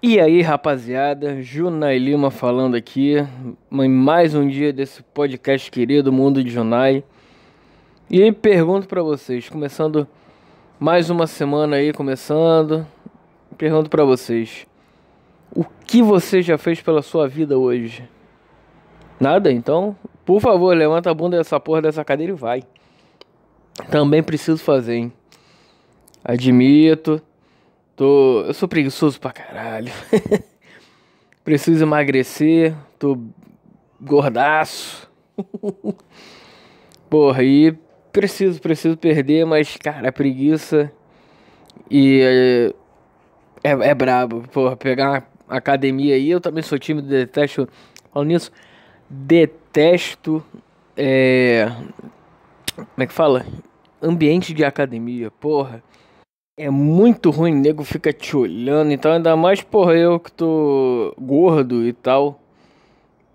E aí, rapaziada, Junai Lima falando aqui, mais um dia desse podcast querido Mundo de Junai. E aí, pergunto para vocês, começando mais uma semana aí, começando, pergunto para vocês, o que você já fez pela sua vida hoje? Nada? Então, por favor, levanta a bunda dessa porra dessa cadeira e vai. Também preciso fazer, hein? Admito Tô. Eu sou preguiçoso pra caralho. Preciso emagrecer. Tô gordaço. Porra, e preciso, preciso perder, mas, cara, a preguiça. E. É, é, é brabo. Porra, pegar uma academia aí. Eu também sou tímido, detesto. Falando nisso, detesto. É. Como é que fala? Ambiente de academia, porra é muito ruim, nego fica te olhando, então ainda mais, porra, eu que tô gordo e tal.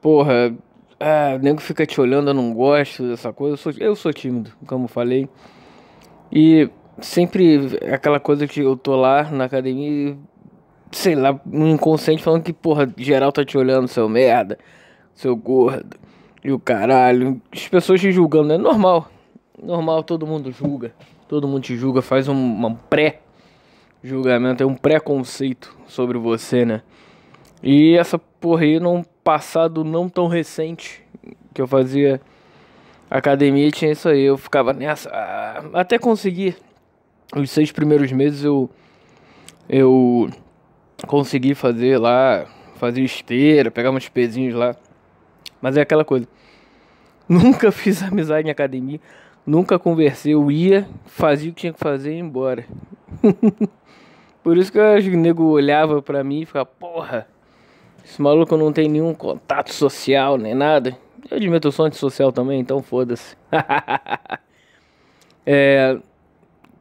Porra, ah, nego fica te olhando, eu não gosto dessa coisa. Eu sou, eu sou tímido, como falei. E sempre aquela coisa que eu tô lá na academia, sei lá, um inconsciente falando que, porra, geral tá te olhando, seu merda, seu gordo. E o caralho, as pessoas te julgando, é normal. Normal, todo mundo julga. Todo mundo te julga, faz um, um pré-julgamento, é um preconceito sobre você, né? E essa porra aí, num passado não tão recente, que eu fazia academia, tinha isso aí. Eu ficava nessa, ah, até conseguir. Os seis primeiros meses eu, eu consegui fazer lá, fazer esteira, pegar uns pezinhos lá. Mas é aquela coisa. Nunca fiz amizade em academia. Nunca conversei, eu ia, fazia o que tinha que fazer e ia embora. Por isso que o nego olhava pra mim e ficava, porra, esse maluco não tem nenhum contato social nem nada. Eu admito, eu sou antissocial também, então foda-se. é,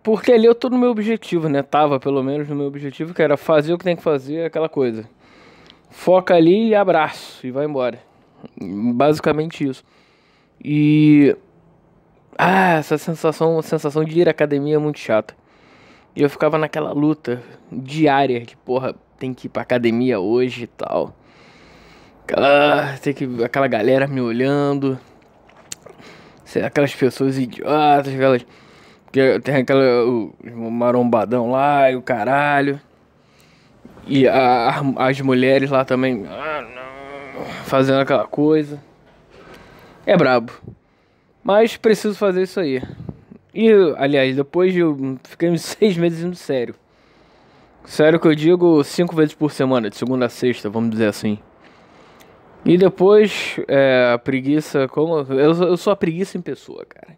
porque ali eu tô no meu objetivo, né? Tava pelo menos no meu objetivo, que era fazer o que tem que fazer, aquela coisa. Foca ali e abraço e vai embora. Basicamente isso. E ah, essa sensação, sensação de ir à academia é muito chata. E eu ficava naquela luta diária que, porra, tem que ir pra academia hoje e tal. Aquela, tem que, aquela galera me olhando. Aquelas pessoas idiotas, aquelas. Tem aquela. O, o marombadão lá e o caralho. E a, as mulheres lá também. Ah, fazendo aquela coisa. É brabo. Mas preciso fazer isso aí. E, aliás, depois de. Fiquei uns seis meses indo sério. Sério que eu digo cinco vezes por semana, de segunda a sexta, vamos dizer assim. E depois, é, a preguiça, como. Eu, eu sou a preguiça em pessoa, cara.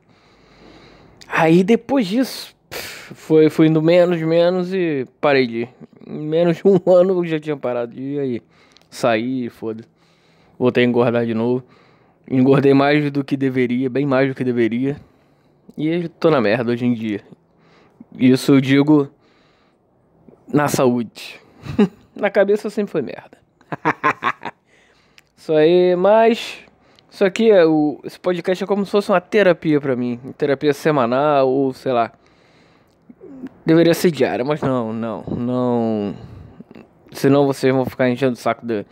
Aí depois disso, foi, fui indo menos, menos e parei de ir. Em menos de um ano eu já tinha parado de ir aí. Saí, foda. Voltei a engordar de novo. Engordei mais do que deveria, bem mais do que deveria. E tô na merda hoje em dia. Isso eu digo na saúde. na cabeça sempre foi merda. isso aí, mas isso aqui é o esse podcast é como se fosse uma terapia para mim, terapia semanal ou sei lá. Deveria ser diária, mas não, não, não. Senão vocês vão ficar enchendo o saco de,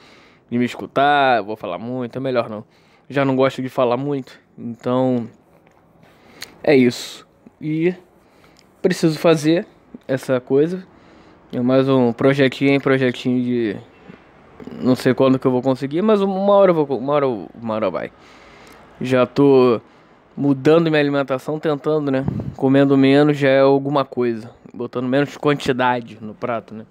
de me escutar, vou falar muito, é melhor não já não gosto de falar muito, então é isso. E preciso fazer essa coisa. É mais um projetinho, projetinho de não sei quando que eu vou conseguir, mas uma hora eu vou, uma hora, uma hora vai. Já tô mudando minha alimentação, tentando, né? Comendo menos já é alguma coisa, botando menos quantidade no prato, né?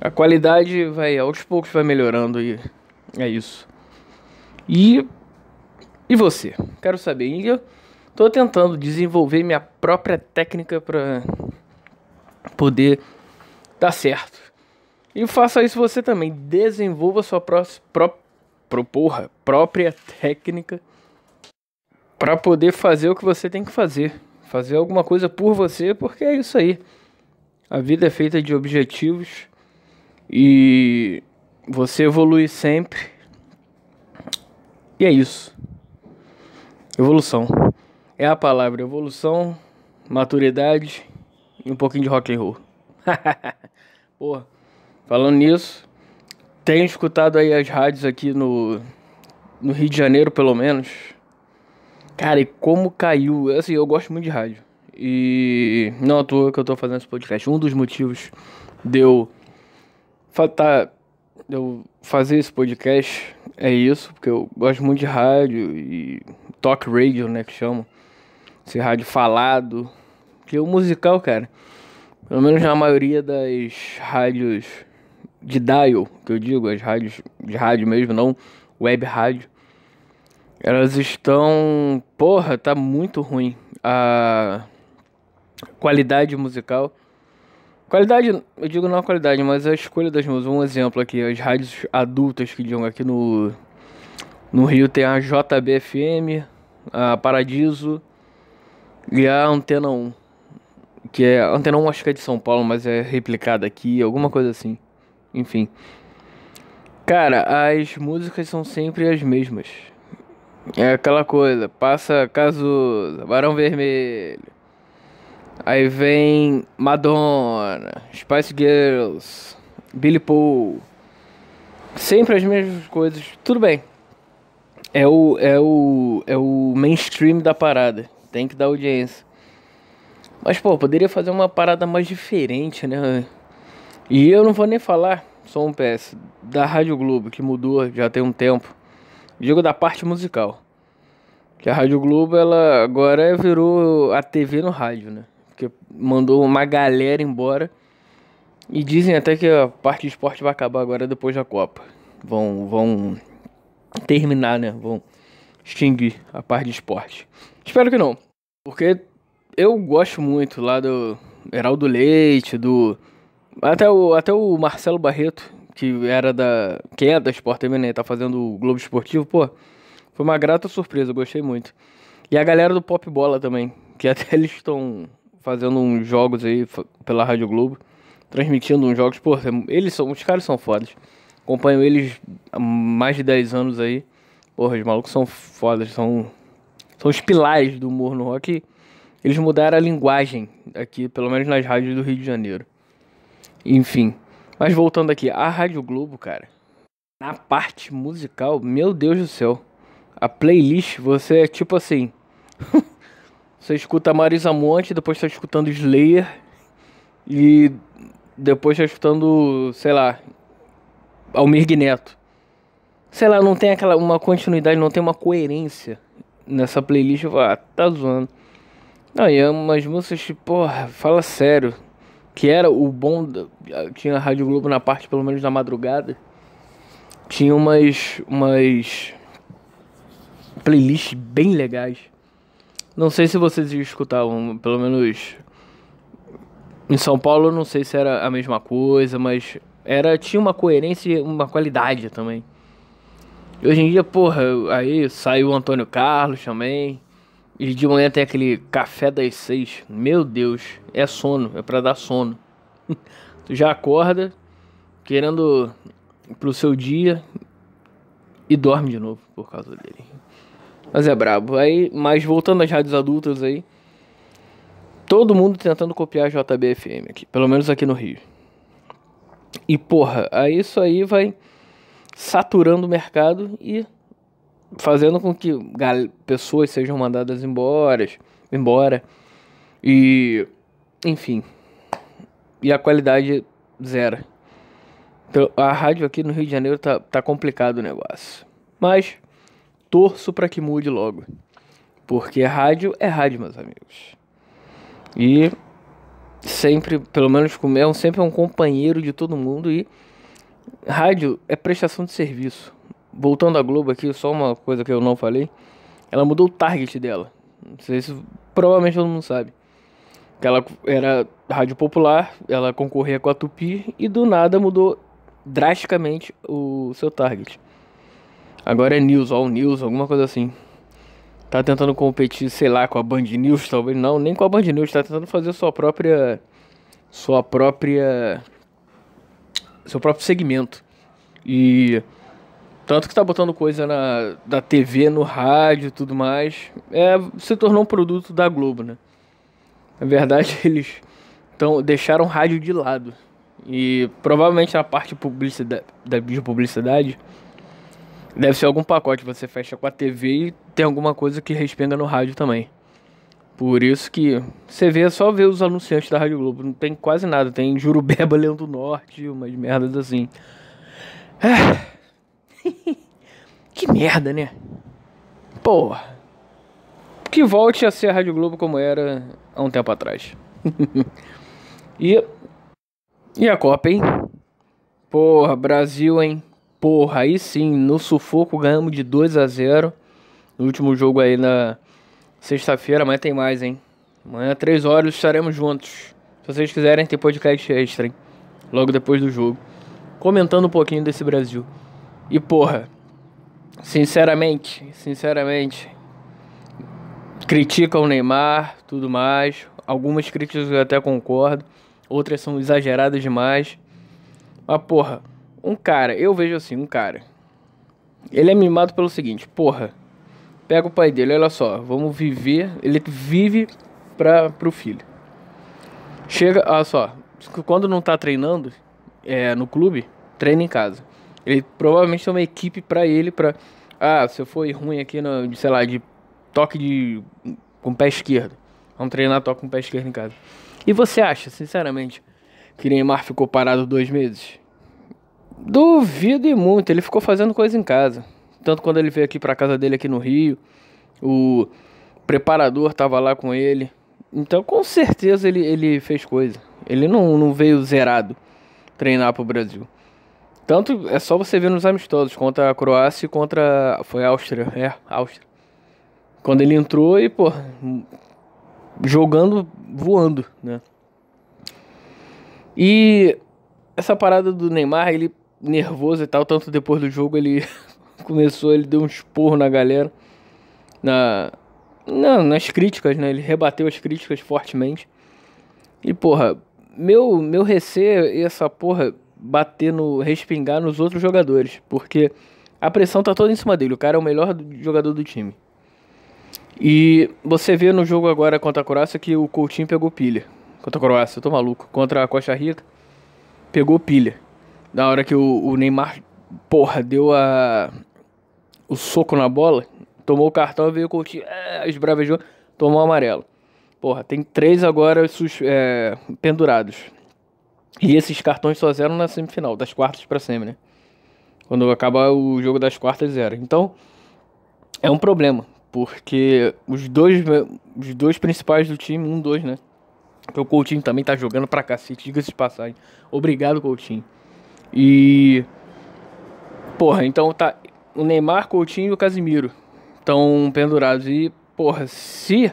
A qualidade vai aos poucos vai melhorando e é isso. E e você? Quero saber. E eu tô tentando desenvolver minha própria técnica para poder dar certo. E faça isso você também. Desenvolva sua pró pró porra, própria técnica para poder fazer o que você tem que fazer. Fazer alguma coisa por você, porque é isso aí. A vida é feita de objetivos e você evolui sempre. E é isso. Evolução. É a palavra evolução, maturidade e um pouquinho de rock and roll. Porra. Falando nisso, tenho escutado aí as rádios aqui no, no Rio de Janeiro, pelo menos. Cara, e como caiu. Assim, eu gosto muito de rádio. E não à toa que eu tô fazendo esse podcast. Um dos motivos de eu, tá, eu fazer esse podcast é isso, porque eu gosto muito de rádio e talk radio, né, que chamam. Esse rádio falado. Que o musical, cara, pelo menos na maioria das rádios de dial, que eu digo, as rádios de rádio mesmo, não web rádio, elas estão. Porra, tá muito ruim. A qualidade musical. Qualidade, eu digo não a qualidade, mas a escolha das músicas. Um exemplo aqui, as rádios adultas que digam aqui no, no Rio tem a JBFM, a Paradiso e a Antena 1. Que é. A Antena 1 acho que é de São Paulo, mas é replicada aqui, alguma coisa assim. Enfim. Cara, as músicas são sempre as mesmas. É aquela coisa, passa Cazuza, Barão Vermelho. Aí vem Madonna, Spice Girls, Billy Paul. Sempre as mesmas coisas. Tudo bem. É o é o é o mainstream da parada. Tem que dar audiência. Mas pô, poderia fazer uma parada mais diferente, né? E eu não vou nem falar, só um PS, da Rádio Globo, que mudou já tem um tempo. Digo da parte musical. Que a Rádio Globo, ela agora virou a TV no rádio, né? Porque mandou uma galera embora. E dizem até que a parte de esporte vai acabar agora depois da Copa. Vão, vão terminar, né? Vão extinguir a parte de esporte. Espero que não. Porque eu gosto muito lá do Heraldo Leite, do até o, até o Marcelo Barreto, que era da. Quem é da Sport TV, né? Tá fazendo o Globo Esportivo, pô. Foi uma grata surpresa, gostei muito. E a galera do Pop Bola também, que até eles estão fazendo uns jogos aí pela Rádio Globo, transmitindo uns jogos, pô, eles são, os caras são fodas. Acompanho eles há mais de 10 anos aí. Porra, os malucos são fodas, são, são os pilares do humor no rock. Eles mudaram a linguagem aqui, pelo menos nas rádios do Rio de Janeiro. Enfim. Mas voltando aqui, a Rádio Globo, cara. Na parte musical, meu Deus do céu. A playlist, você é tipo assim. você escuta Marisa Monte, depois tá escutando Slayer. E depois tá escutando, sei lá, Almir Neto. Sei lá, não tem aquela uma continuidade, não tem uma coerência nessa playlist. Eu falo, ah, tá zoando. Não, e é umas músicas, tipo, porra, fala sério que era o bom. Tinha a Rádio Globo na parte, pelo menos da madrugada. Tinha umas. umas. playlists bem legais. Não sei se vocês escutavam, pelo menos. Em São Paulo, não sei se era a mesma coisa, mas era tinha uma coerência e uma qualidade também. Hoje em dia, porra, aí saiu o Antônio Carlos também. E de manhã tem aquele café das seis. Meu Deus, é sono, é para dar sono. tu já acorda querendo pro seu dia e dorme de novo por causa dele. Mas é brabo. Aí, mas voltando às rádios adultas aí, todo mundo tentando copiar a JBFM aqui, pelo menos aqui no Rio. E porra, aí isso aí vai saturando o mercado e fazendo com que pessoas sejam mandadas embora, embora e enfim. E a qualidade zero. A rádio aqui no Rio de Janeiro tá, tá complicado o negócio. Mas torço para que mude logo. Porque rádio é rádio, meus amigos. E sempre, pelo menos comigo, sempre é um companheiro de todo mundo e rádio é prestação de serviço voltando à Globo aqui, só uma coisa que eu não falei. Ela mudou o target dela. Não sei se provavelmente todo mundo sabe. Que ela era rádio popular, ela concorria com a Tupi e do nada mudou drasticamente o seu target. Agora é News, All News, alguma coisa assim. Tá tentando competir, sei lá, com a Band News, talvez não, nem com a Band News, tá tentando fazer sua própria sua própria seu próprio segmento. E tanto que tá botando coisa na, da TV, no rádio e tudo mais. É, se tornou um produto da Globo, né? Na verdade, eles tão, deixaram o rádio de lado. E provavelmente na parte de publicidade, de publicidade deve ser algum pacote. Você fecha com a TV e tem alguma coisa que respinga no rádio também. Por isso que você vê, é só ver os anunciantes da Rádio Globo. Não tem quase nada. Tem Jurubeba, Leão do Norte, umas merdas assim. que merda, né? Porra. Que volte a ser a Rádio Globo como era há um tempo atrás. e. E a Copa, hein? Porra, Brasil, hein? Porra, aí sim, no sufoco ganhamos de 2 a 0 no último jogo aí na sexta-feira. Amanhã tem mais, hein? Amanhã, 3 horas, estaremos juntos. Se vocês quiserem, tem podcast extra, hein? Logo depois do jogo. Comentando um pouquinho desse Brasil. E porra, sinceramente, sinceramente, critica o Neymar, tudo mais. Algumas críticas eu até concordo, outras são exageradas demais. Mas, porra, um cara, eu vejo assim, um cara. Ele é mimado pelo seguinte, porra. Pega o pai dele, olha só, vamos viver. Ele vive pra, pro filho. Chega, olha só, quando não tá treinando é, no clube, treina em casa. Ele provavelmente tem uma equipe pra ele, pra. Ah, se eu for ruim aqui no, sei lá, de toque de com o pé esquerdo. Vamos treinar toque com o pé esquerdo em casa. E você acha, sinceramente, que Neymar ficou parado dois meses? Duvido e muito. Ele ficou fazendo coisa em casa. Tanto quando ele veio aqui pra casa dele aqui no Rio, o preparador tava lá com ele. Então, com certeza ele, ele fez coisa. Ele não, não veio zerado treinar pro Brasil. Tanto é só você ver nos amistosos contra a Croácia e contra. Foi a Áustria. É, Áustria. Quando ele entrou e, pô, jogando, voando, né? E essa parada do Neymar, ele nervoso e tal, tanto depois do jogo ele começou, ele deu um esporro na galera, na, não, nas críticas, né? Ele rebateu as críticas fortemente. E, porra, meu, meu receio é essa porra bater no, respingar nos outros jogadores, porque a pressão tá toda em cima dele, o cara é o melhor jogador do time. E você vê no jogo agora contra a Croácia que o Coutinho pegou pilha. Contra a Croácia, eu tô maluco. Contra a Costa Rica, pegou pilha. Da hora que o, o Neymar, porra, deu a o soco na bola, tomou o cartão, veio o Coutinho, é, esbravejou, tomou o amarelo. Porra, tem três agora é, pendurados. E esses cartões só zeram na semifinal, das quartas pra semi, né? Quando acabar o jogo das quartas, zero. Então, é um problema. Porque os dois, os dois principais do time, um, dois, né? Porque o Coutinho também tá jogando pra cacete, diga-se de passagem. Obrigado, Coutinho. E. Porra, então tá. O Neymar, Coutinho e o Casimiro estão pendurados. E, porra, se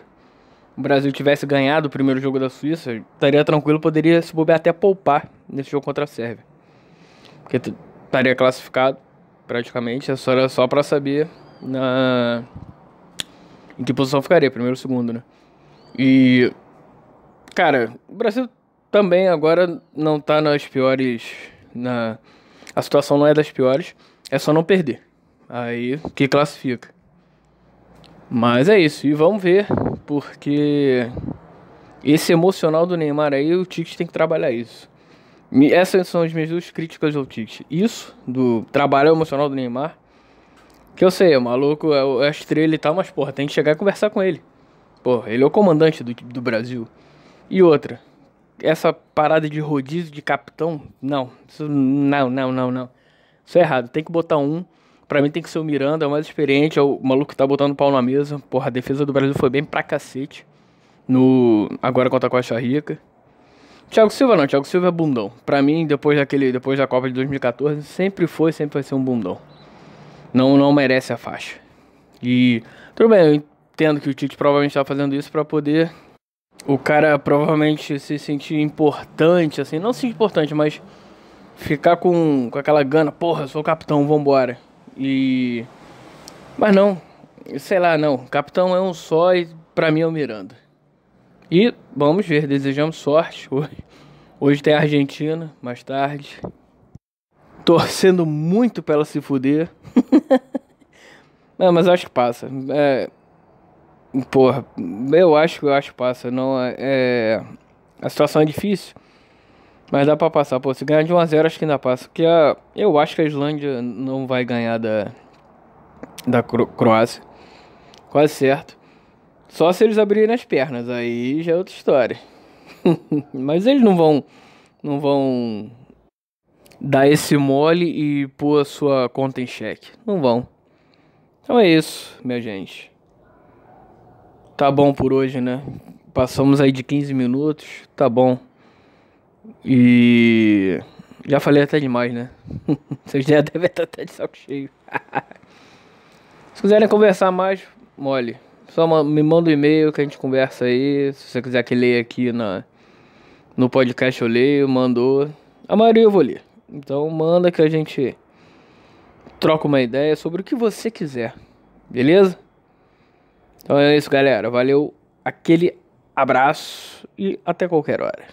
o Brasil tivesse ganhado o primeiro jogo da Suíça, estaria tranquilo, poderia se bobear até poupar nesse jogo contra a Sérvia. Porque estaria classificado, praticamente. Só, era só pra saber na em que posição ficaria, primeiro ou segundo, né? E. Cara, o Brasil também agora não tá nas piores. Na... A situação não é das piores, é só não perder. Aí que classifica. Mas é isso, e vamos ver, porque esse emocional do Neymar aí, o Tite tem que trabalhar isso. Essas são as minhas duas críticas ao Tite. Isso, do trabalho emocional do Neymar, que eu sei, é maluco, é a estrela e tal, mas, porra, tem que chegar e conversar com ele. Porra, ele é o comandante do, do Brasil. E outra, essa parada de rodízio de capitão, não. Isso, não, não, não, não. Isso é errado. Tem que botar um. Pra mim tem que ser o Miranda, é o mais experiente, é o maluco que tá botando pau na mesa. Porra, a defesa do Brasil foi bem pra cacete. No. Agora contra a Costa Rica. Thiago Silva não, Thiago Silva é bundão. Pra mim, depois daquele. Depois da Copa de 2014, sempre foi, sempre vai ser um bundão não, não merece a faixa. E tudo bem, eu entendo que o Tite provavelmente está fazendo isso para poder o cara provavelmente se sentir importante, assim, não se sentir importante, mas ficar com, com aquela gana, porra, sou capitão, vambora. E. Mas não, sei lá, não. Capitão é um só e pra mim é o Miranda. E vamos ver, desejamos sorte. Hoje, hoje tem a Argentina, mais tarde torcendo muito pra ela se fuder. Não, mas acho que passa. É, porra, eu acho que eu acho passa. Não, é, é, a situação é difícil. Mas dá pra passar, pô. Se ganhar de 1x0, acho que ainda passa. Porque a, eu acho que a Islândia não vai ganhar da, da Cro Croácia. Quase certo. Só se eles abrirem as pernas, aí já é outra história. Mas eles não vão. Não vão dar esse mole e pôr a sua conta em xeque. Não vão. Então é isso, minha gente. Tá bom por hoje, né? Passamos aí de 15 minutos. Tá bom. E já falei até demais, né? Vocês já devem estar até de saco cheio. Se quiserem conversar mais, mole. Só me manda um e-mail que a gente conversa aí. Se você quiser que leia aqui na, no podcast, eu leio. Mandou. A maioria eu vou ler. Então manda que a gente troca uma ideia sobre o que você quiser. Beleza? Então é isso, galera. Valeu, aquele abraço e até qualquer hora.